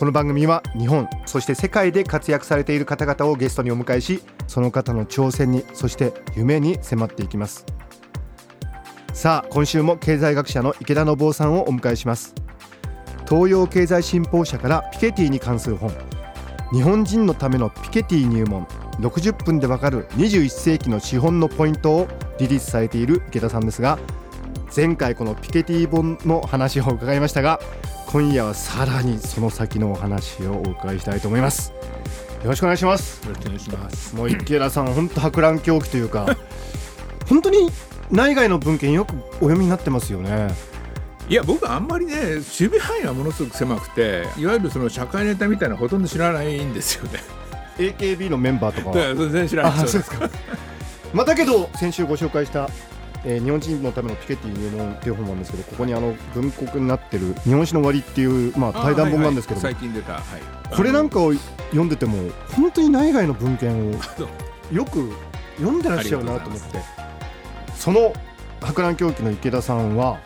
この番組は日本そして世界で活躍されている方々をゲストにお迎えしその方の挑戦にそして夢に迫っていきます。さあ今週も経済学者の池田信夫さんをお迎えします。東洋経済新報社からピケティに関する本。日本人のためのピケティ入門。60分でわかる21世紀の資本のポイントをリリースされている池田さんですが前回このピケティ本の話を伺いましたが今夜はさらにその先のお話をお伺いしたいと思います。よろしくお願いします。よろしくお願いします。もう池田さん本当博覧狂気というか 本当に内外の文献よくお読みになってますよね。いや僕はあんまりね守備範囲がものすごく狭くていわゆるその社会ネタみたいなのほとんど知らないんですよね。AKB のメンバーとかは。全然知らないあそうですか。まあだけど先週ご紹介した、えー日本人のためのピケティ入門っていう本なんですけどここにあの文庫になってる日本史の終わりっていうまあ対談本なんですけども、最近出た、はい、これなんかを読んでても本当に内外の文献を よく読んでらっしゃるなと思って。その博覧狂気の池田さんは、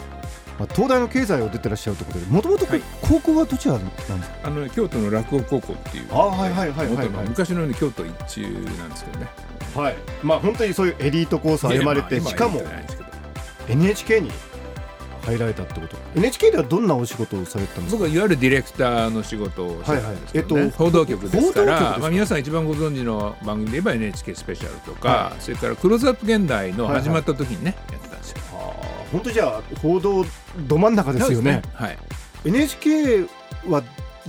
まあ、東大の経済を出てらっしゃるということでもともとはい。高校はどちらなんですか、あの京都の落語高校っていうあはいはいはいはいはい。昔のように京都一中なんですけどね。はい。まあ本当にそういうエリートコースを歩まれてしかも NHK に入られたってこと？NHK ではどんなお仕事をされてたんですか？僕はいわゆるディレクターの仕事をしてたんですけど、ね。はいはいえっと報道局ですからまあ、皆さん一番ご存知の番組で言えば NHK スペシャルとか、それから「クローズアップ現代」の始まった時にね、やってたんですよ。本当じゃあ報道ど真ん中ですよね。はい、NHK はい。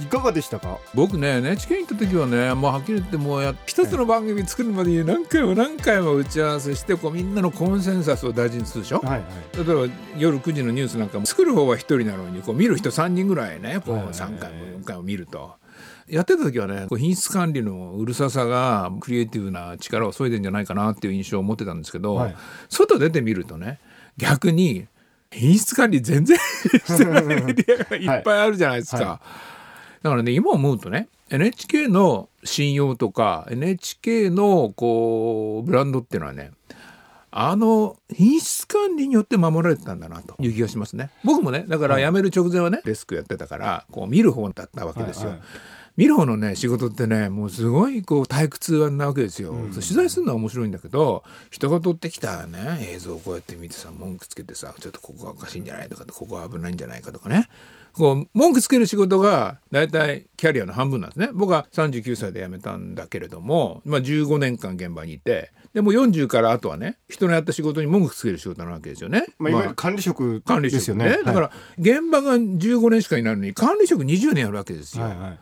かがでしたか僕ね NHK に行った時はねもうはっきり言ってもうや一つの番組作るまでに何回も何回も打ち合わせしてこうみんなのコンセンサスを大事にするでしょ、はい。はい。例えば夜9時のニュースなんかも作る方は1人なのにこう見る人3人ぐらい。ねこうはい。はい。はい。3回も4回も見ると。やってた時はねこう品質管理のうるささがクリエイティブな力を削い。でんじゃない。かなってい。う印象を持ってたんですけど、はい。外出てみるとね逆に品質管理全然してないメディアがいっぱいあるじゃないですか。はい。はだからね今思うとね NHK の信用とか NHK のこうブランドっていうのはねあの品質管理によって守られてたんだなという気がしますね。僕もねだから辞める直前はねデスクやってたからこう見る方だったわけですよ、はいはい見る方のね仕事ってねもうすごいこう退屈なわけですよ、取材するのは面白いんだけど人が撮ってきたね映像をこうやって見てさ文句つけてさちょっとここがおかしいんじゃないとかここは危ないんじゃないかとかね。こう文句つける仕事が大体キャリアの半分なんですね。僕は39歳で辞めたんだけれども、まあ、15年間現場にいてでも40からあとはね人のやった仕事に文句つける仕事なわけですよね。まあ、いわゆる管理職管理ですよね。職ねだから現場が15年しかいないのに管理職20年やるわけですよ。はいはい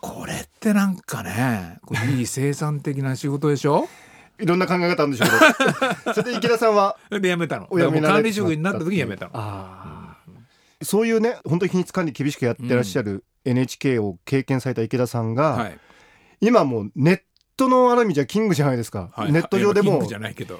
これってなんかねいい生産的な仕事でしょ？いろんな考え方あるんでしょうけど。それで池田さんは？で辞めたの。管理職になった時に辞めたの。あー。そういうね本当に品質管理厳しくやってらっしゃる NHK を経験された池田さんが、はい、今もうネットのある意味じゃキングじゃないですか、はい、ネット上でも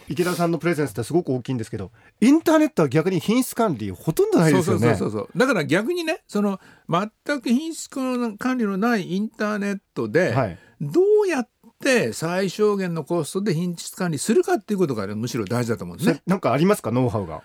池田さんのプレゼンスってすごく大きいんですけどインターネットは逆に品質管理ほとんどないですよね。そうそうそうそうだから逆にねその全く品質管理のないインターネットで、はいどうやって最小限のコストで品質管理するかっていうことが、ね、むしろ大事だと思うんですね。なんかありますかノウハウが。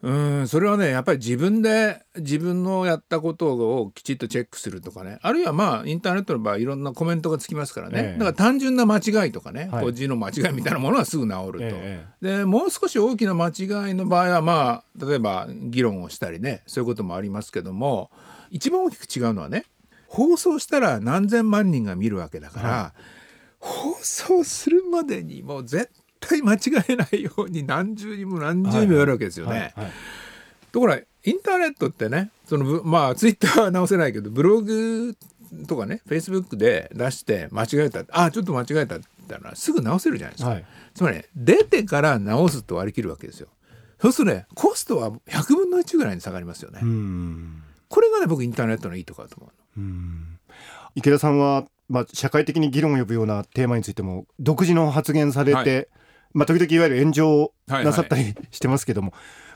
うんそれはねやっぱり自分で自分のやったことをきちっとチェックするとかね。あるいはまあインターネットの場合いろんなコメントがつきますからね、ええ。だから単純な間違いとかね、はい。字の間違いみたいなものはすぐ治ると。えでもう少し大きな間違いの場合はまあ例えば議論をしたりねそういうこともありますけども一番大きく違うのはね放送したら何千万人が見るわけだから、放送するまでにもう絶対間違えないように何十人も何十人もやるわけですよね。ところがインターネットってねそのぶまあツイッターは直せないけどブログとかねフェイスブックで出して間違えたあちょっと間違えたって言ったらすぐ直せるじゃないですか。はいつまり、ね、出てから直すと割り切るわけですよ。そうするとねコストは100分の1ぐらいに下がりますよね。うんこれがね僕インターネットのいいところだと思う池田さんは、まあ、社会的に議論を呼ぶようなテーマについても独自の発言されて、はいまあ、時々いわゆる炎上はいなさったりしてますけども、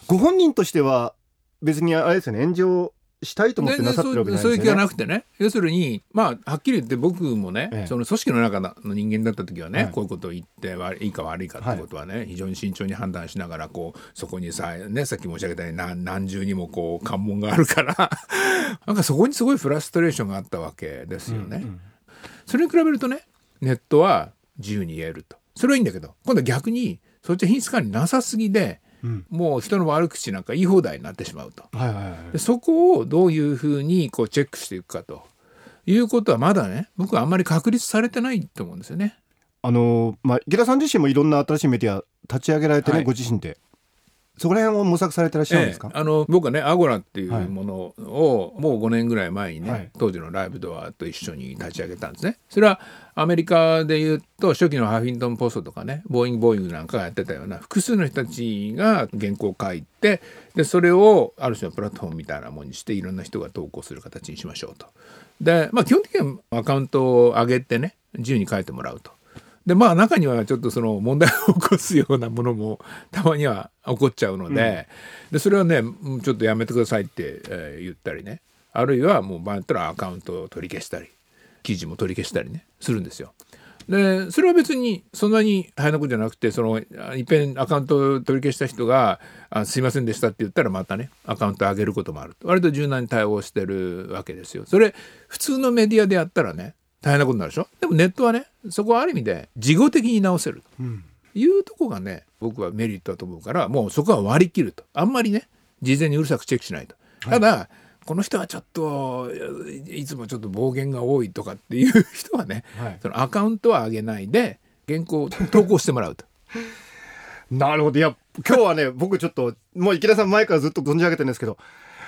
ご本人としては別にあれですよね炎上したいと思ってなさってるわけじゃないそういう気はですよね。なくてね。要するにまあはっきり言って僕もね、ええ。その組織の中の人間だった時はね、はいこういうことを言って悪いいか悪いかってことはね、非常に慎重に判断しながらこうそこにさ,、ね、さっき申し上げたように何何重にもこう関門があるから なんかそこにすごいフラストレーションがあったわけですよね。それに比べるとねネットは自由に言えるとそれはいいんだけど今度は逆にそっちは品質管理なさすぎで、うん。もう人の悪口なんか言い放題になってしまうと。はいはいはい。でそこをどういうふうにこうチェックしていくかと。いうことはまだね僕はあんまり確立されてないと思うんですよね。あのまあ、池田さん自身もいろんな新しいメディア立ち上げられてね、はい。ご自身でそこら辺を模索されてらっしゃるんですか、ええあの僕はねアゴラっていはいうものをもう5年ぐらい前にね、はい当時のライブドアと一緒に立ち上げたんですね。それはアメリカでいうと初期のハフィントン・ポストとかねボーイング・ボーイングなんかがやってたような複数の人たちが原稿を書いてでそれをある種のプラットフォームみたいなものにしていろんな人が投稿する形にしましょうと。でまあ基本的にはアカウントを上げてね自由に書いてもらうと。でまあ中にはちょっとその問題を起こすようなものも たまには起こっちゃうので,、でそれはねうんちょっとやめてくださいって、えー言ったりねあるいはもう場合によったらアカウントを取り消したり記事も取り消したりねするんですよ。でそれは別にそんなに大変なことじゃなくてそのあいっぺんアカウントを取り消した人が「あすいませんでした」って言ったらまたねアカウント上げることもある割と柔軟に対応してるわけですよ。それ普通のメディアでやったらね大変なことになるでしょ？でもネットはねそこはある意味で事後的に直せると。いうとこがね僕はメリットだと思うからもうそこは割り切ると。あんまりね事前にうるさくチェックしないと。ただ、この人はちょっといいつもちょっと暴言が多いとかっていう人はね、はい。そのアカウントは上げないで原稿を投稿してもらうと。なるほど。いや今日はね僕ちょっともう池田さん前からずっと存じ上げてるんですけど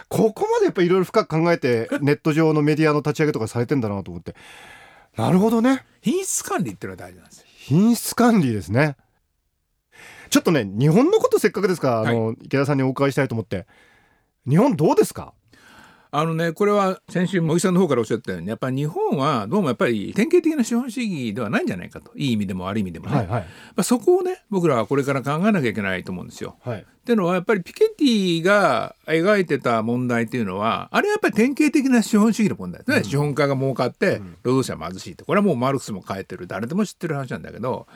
ここまでやっぱりいろいろ深く考えてネット上のメディアの立ち上げとかされてんだなと思ってなるほどね。品質管理っていうのは大事なんですよ。品質管理ですね。ちょっとね日本のことせっかくですから、あの池田さんにお伺いしたいと思って。日本どうですか？あのねこれは先週茂木さんの方からおっしゃったようにやっぱり日本はどうもやっぱり典型的な資本主義ではないんじゃないかと。いい意味でも悪い意味でもね、はいはい。まあ、そこをね僕らはこれから考えなきゃいけないと思うんですよ。はい。っていうのはやっぱりピケティが描いてた問題っていうのはあれはやっぱり典型的な資本主義の問題ですね、資本家が儲かって労働者は貧しいと。これはもうマルクスも書いてる。誰でも知ってる話なんだけど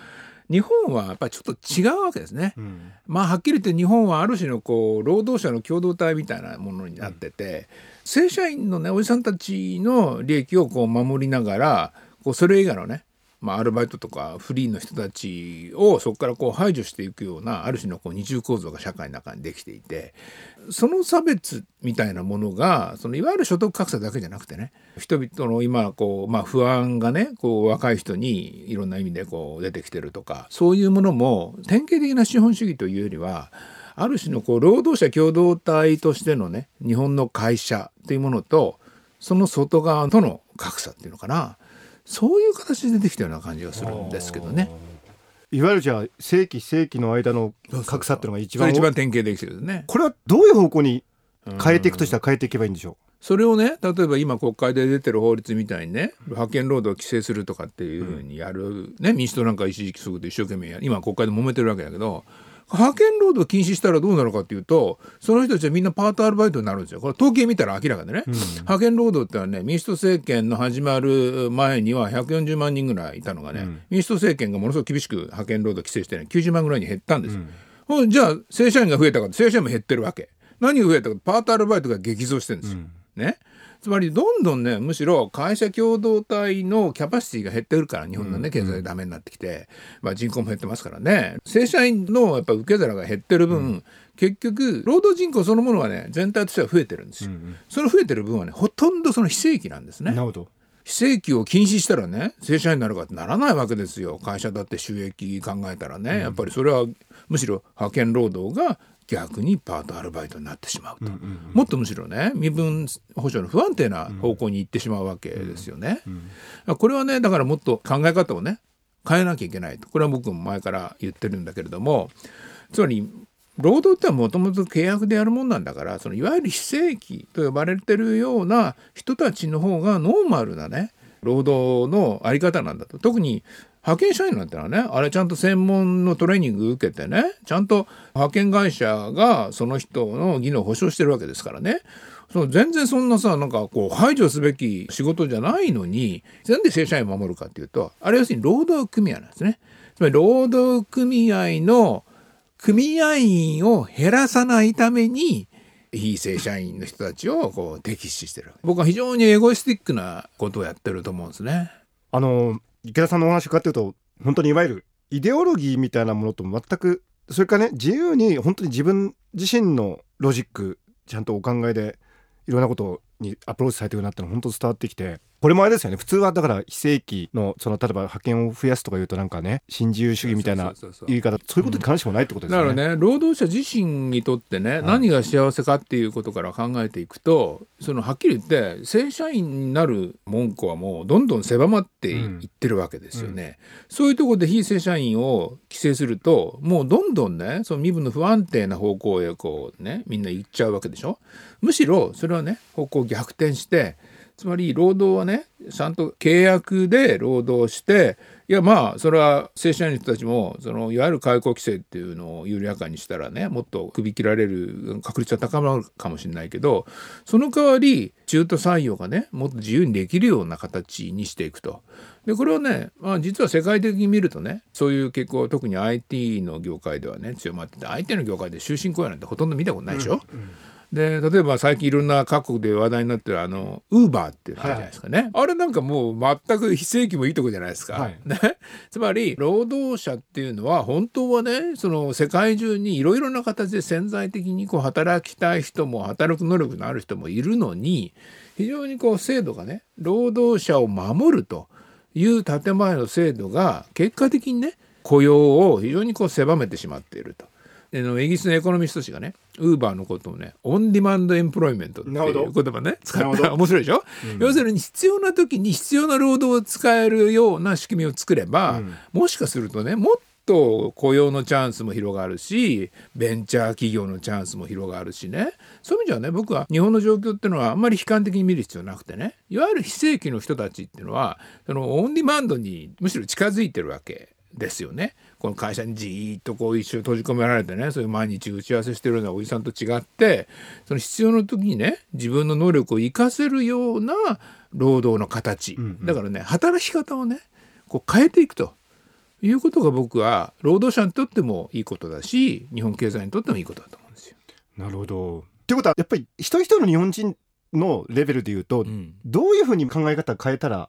日本はやっぱりちょっと違うわけですね。うんまあはっきり言って日本はある種のこう労働者の共同体みたいなものになってて、正社員のねおじさんたちの利益をこう守りながらこうそれ以外のねまあ、アルバイトとかフリーの人たちをそこからこう排除していくようなある種のこう二重構造が社会の中にできていてその差別みたいなものがそのいわゆる所得格差だけじゃなくてね人々の今こう、まあ、不安がねこう若い人にいろんな意味でこう出てきてるとかそういうものも典型的な資本主義というよりはある種のこう労働者共同体としてのね日本の会社というものとその外側との格差っていうのかな。そういう形でできたような感じがするんですけどね。いわゆるじゃあ正規非正規の間の格差っていうのが一番一番典型できてるね。これはどういう方向に変えていくとしたら変えていけばいいんでしょそれをね例えば今国会で出てる法律みたいにね派遣労働を規制するとかっていうふうにやる、ね民主党なんか一時期そういうこと一生懸命や今国会で揉めてるわけだけど派遣労働を禁止したらどうなるかっていうとその人たちはみんなパートアルバイトになるんですよ。これ統計見たら明らかでね、派遣労働ってのはね民主党政権の始まる前には140万人ぐらいいたのがね、民主党政権がものすごく厳しく派遣労働規制してね90万ぐらいに減ったんですよ、ほんじゃあ正社員が増えたから正社員も減ってるわけ。何が増えたかパートアルバイトが激増してるんですよ、ねつまりどんどんねむしろ会社共同体のキャパシティが減ってくるから日本のね経済ダメになってきて、まあ、人口も減ってますからね。正社員のやっぱ受け皿が減ってる分、結局労働人口そのものはね全体としては増えてるんですよ、その増えてる分はねほとんどその非正規なんですね。うなるほど。非正規を禁止したらね正社員になるかってならないわけですよ。会社だって収益考えたらね、やっぱりそれはむしろ派遣労働が逆にパートアルバイトになってしまうと、もっとむしろね身分保障の不安定な方向に行ってしまうわけですよね。これはねだからもっと考え方をね変えなきゃいけないと。これは僕も前から言ってるんだけれどもつまり労働ってはもともと契約でやるもんなんだからそのいわゆる非正規と呼ばれてるような人たちの方がノーマルなね労働のあり方なんだと。特に派遣社員なんてのはねあれちゃんと専門のトレーニング受けてねちゃんと派遣会社がその人の技能を保証してるわけですからねそう全然そんなさなんかこう排除すべき仕事じゃないのになんで正社員を守るかっていうとあれ要するに労働組合なんですね。つまり労働組合の組合員を減らさないために非正社員の人たちをこう敵視してる僕は非常にエゴイスティックなことをやってると思うんですね。あの池田さんのお話伺ってると本当にいわゆるイデオロギーみたいなものと全くそれからね自由に本当に自分自身のロジックちゃんとお考えでいろんなことにアプローチされてるなってのは本当伝わってきてこれもあれですよね。普通はだから非正規のその例えば派遣を増やすとかいうとなんかね新自由主義みたいな言い方そういうことに関してもないってことですね、だからね労働者自身にとってね、はい、何が幸せかっていうことから考えていくとそのはっきり言って正社員になる文句はもうどんどん狭まっていってるわけですよね、うん。うん、そういうところで非正社員を規制するともうどんどんねその身分の不安定な方向へこうねみんな行っちゃうわけでしょ。むしろそれはね方向逆転してつまり労働はねちゃんと契約で労働していやまあそれは正社員の人たちもそのいわゆる解雇規制っていうのを緩やかにしたらねもっと首切られる確率は高まるかもしれないけどその代わり中途採用がねもっと自由にできるような形にしていくと。でこれはね、まあ、実は世界的に見るとねそういう傾向特に IT の業界ではね強まってて IT の業界で終身雇用なんてほとんど見たことないでしょ？うんうんで例えば最近いろんな各国で話題になってるあのウーバーっていうのあるじゃないですかね、はい、あれなんかもう全く非正規もいいとこじゃないですか、はい、ね、つまり労働者っていうのは本当はねその世界中にいろいろな形で潜在的にこう働きたい人も働く能力のある人もいるのに非常にこう制度がね労働者を守るという建前の制度が結果的にね雇用を非常にこう狭めてしまっていると。イギリスのエコノミスト誌がねウーバーのことをねオンディマンドエンプロイメントっていう。言葉ね使った 面白いでしょ、うん、要するに必要な時に必要な労働を使えるような仕組みを作れば、うん、もしかするとねもっと雇用のチャンスも広がるしベンチャー企業のチャンスも広がるしね。そういう意味ではね僕は日本の状況っていうのはあんまり悲観的に見る必要なくてね。いわゆる非正規の人たちっていうのはそのオンディマンドにむしろ近づいてるわけですよね。この会社にじーっとこう一生閉じ込められてねそういう毎日打ち合わせしてるようなおじさんと違ってその必要な時にね自分の能力を生かせるような労働の形、うんうん、だからね働き方をねこう変えていくと。いうことが僕は労働者にとってもいいことだし日本経済にとってもいいことだと思うんですよ。なるほど。ってことはやっぱり一人一人の日本人のレベルでいうと、うん、どういうふうに考え方変えたら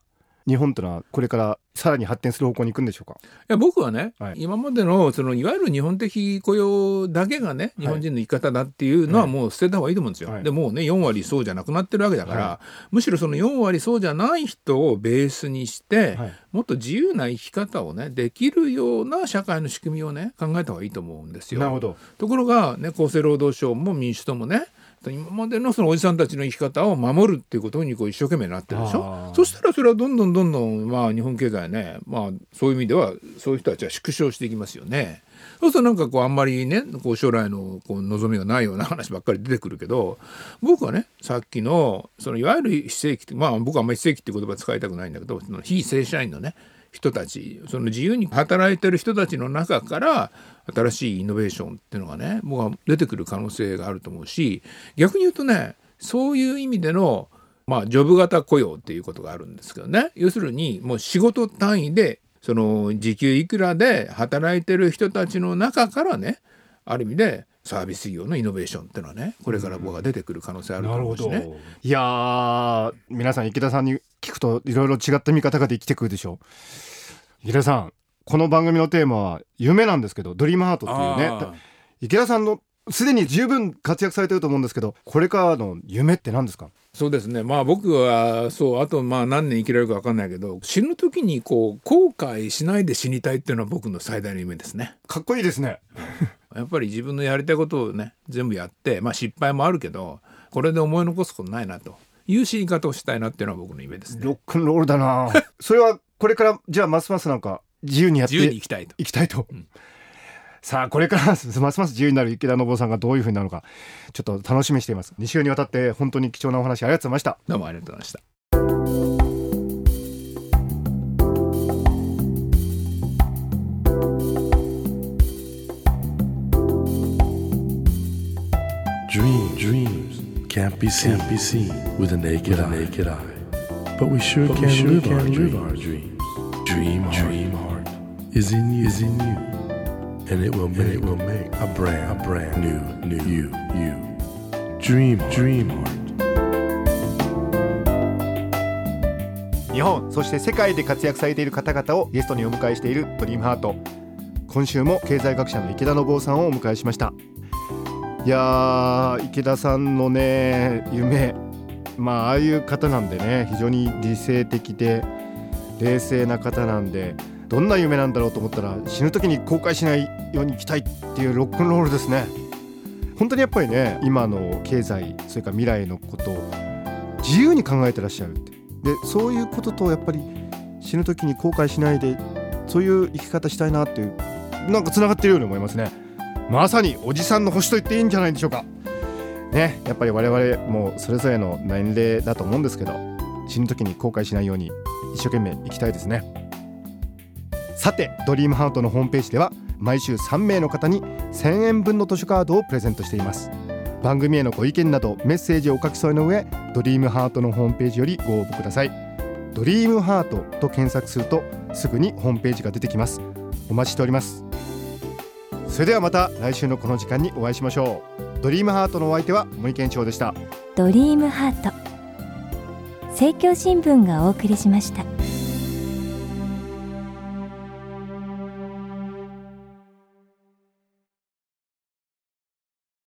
日本というのはこれからさらに発展する方向に行くんでしょうか？いや僕はね、はい、今までのそのいわゆる日本的雇用だけがね日本人の生き方だっていうのはもう捨てた方がいいと思うんですよ。はい、でもうね4割そうじゃなくなってるわけだから、はい、むしろその4割そうじゃない人をベースにして、もっと自由な生き方をねできるような社会の仕組みをね考えた方がいいと思うんですよ。なるほど。ところが、ね、厚生労働省も民主党もね今までのそのおじさんたちの生き方を守るっていうことにこう一生懸命なってるでしょ？そしたらそれはどんどんどんどんまあ日本経済ねまあそういう意味ではそういう人たちは縮小していきますよね。そうするとなんかこうあんまりねこう将来のこう望みがないような話ばっかり出てくるけど僕はねさっきのそのいわゆる非正規まあ僕はあんまり非正規って言葉使いたくないんだけどその非正社員のね人たちその自由に働いてる人たちの中から新しいイノベーションっていうのがね僕は出てくる可能性があると思うし逆に言うとねそういう意味でのまあジョブ型雇用っていうことがあるんですけどね。要するにもう仕事単位でその時給いくらで働いてる人たちの中からねある意味でサービス業のイノベーションっていうのはねこれから僕は出てくる可能性あると思うしね。うん、いや皆さん池田さんに聞くといろいろ違った見方ができてくるでしょう。池田さんこの番組のテーマは夢なんですけどドリームハートっていうね池田さんのすでに十分活躍されてると思うんですけどこれからの夢って何ですか？そうですね。まあ僕はそうあとまあ何年生きられるか分かんないけど死ぬ時にこう後悔しないで死にたいっていうのは僕の最大の夢ですね。かっこいいですね。やっぱり自分のやりたいことをね全部やってまあ失敗もあるけどこれで思い残すことないなと。いう死に方をしたいなっていうのは僕の夢ですね。ロックンロールだな。それはこれからじゃあますますなんか自由にやって自由に行きたいと。行きたいと、うん、さあこれからますます自由になる池田信夫さんがどういうふうになるのかちょっと楽しみにしています。2週にわたって本当に貴重なお話ありがとうございました。どうもありがとうございました。Dream, dream heart is in you. Is in you. And it will make, and it will make a brand, a brand new, new you, you. Dream, heart, dream heart. 日本そして世界で活躍されている方々をゲストにお迎えしているドリームハート。今週も経済学者の池田信夫さんをお迎えしました。いやー池田さんのね夢。まあああいう方なんでね非常に理性的で冷静な方なんでどんな夢なんだろうと思ったら死ぬ時に後悔しないように生きたいっていうロックンロールですね。本当にやっぱりね今の経済それから未来のことを自由に考えてらっしゃるって。でそういうこととやっぱり死ぬ時に後悔しないでそういう生き方したいなっていうなんかつながってるように思いますね。まさにおじさんの星と言っていいんじゃないでしょうか。ねやっぱり我々もそれぞれの年齢だと思うんですけど死ぬ時に後悔しないように一生懸命生きたいですね。さてドリームハートのホームページでは毎週3名の方に1000円分の図書カードをプレゼントしています。番組へのご意見などメッセージをお書き添えの上ドリームハートのホームページよりご応募ください。ドリームハートと検索するとすぐにホームページが出てきます。お待ちしております。それではまた来週のこの時間にお会いしましょう。ドリームハートのお相手は森健長でした。ドリームハート。政教新聞がお送りしました。